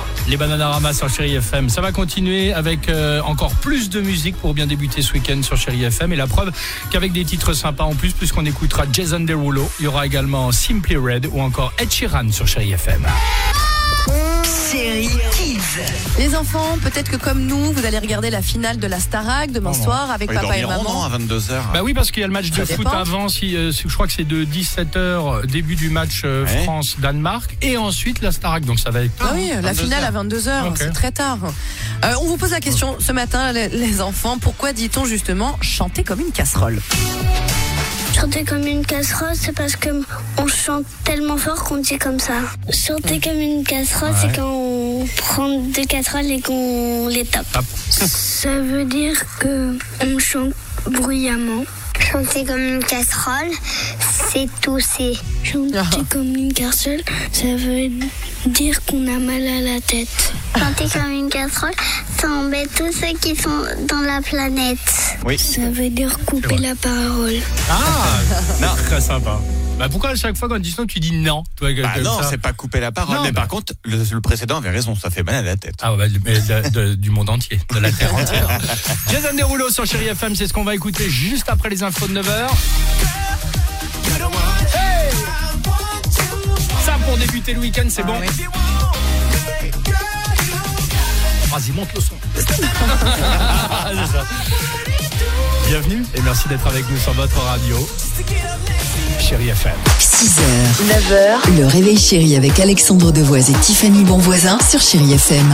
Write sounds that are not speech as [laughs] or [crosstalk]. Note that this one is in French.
8h53, les Bananarama sur Chéri FM. Ça va continuer avec euh, encore plus de musique pour bien débuter ce week-end sur Chéri FM. Et la preuve qu'avec des titres sympas en plus, puisqu'on écoutera Jason Derulo, il y aura également Simply Red ou encore Ed Sheeran sur Chéri FM. Chéri Kids. Les enfants, peut-être que comme nous, vous allez regarder la finale de la Starac demain soir avec papa et dormiront, non, maman. à 22h. Bah oui, parce qu'il y a le match de foot avant. Si, euh, je crois que c'est de 17h, début du match euh, Ouais. France-Danemark. Et ensuite la Starac. Donc ça va être. Ah oui, la 22 finale à heures. 22h, Ok. c'est très tard. Euh, on vous pose la question ce matin, les, les enfants, pourquoi dit-on justement chanter comme une casserole? Chanter comme une casserole, c'est parce que on chante tellement fort qu'on dit comme ça. Chanter comme une casserole, c'est quand on prend deux casseroles et qu'on les tape. [laughs] Ça veut dire que on chante bruyamment. Chanter comme une casserole, c'est tousser. Chanter comme une casserole, ça veut dire qu'on a mal à la tête. [laughs] Chanter comme une casserole, ça embête tous ceux qui sont dans la planète. Oui. Ça veut dire couper la parole. Ah [laughs] Non. Très sympa. Bah pourquoi à chaque fois quand on dit non, tu dis non toi, Bah comme non, ça c'est pas couper la parole. Non, mais bah- par contre, le, le précédent avait raison, ça fait mal à la tête. Ah ouais, mais de- de- du monde entier, de la terre entière. [laughs] Jason Derulo sur Chéri FM, c'est ce qu'on va écouter juste après les infos de 9h. Ça pour débuter le week-end, c'est bon. Vas-y, monte le son. [laughs] Bienvenue et merci d'être avec nous sur votre radio. Chéri FM. 6h, 9h, le réveil chéri avec Alexandre Devoise et Tiffany Bonvoisin sur Chéri FM.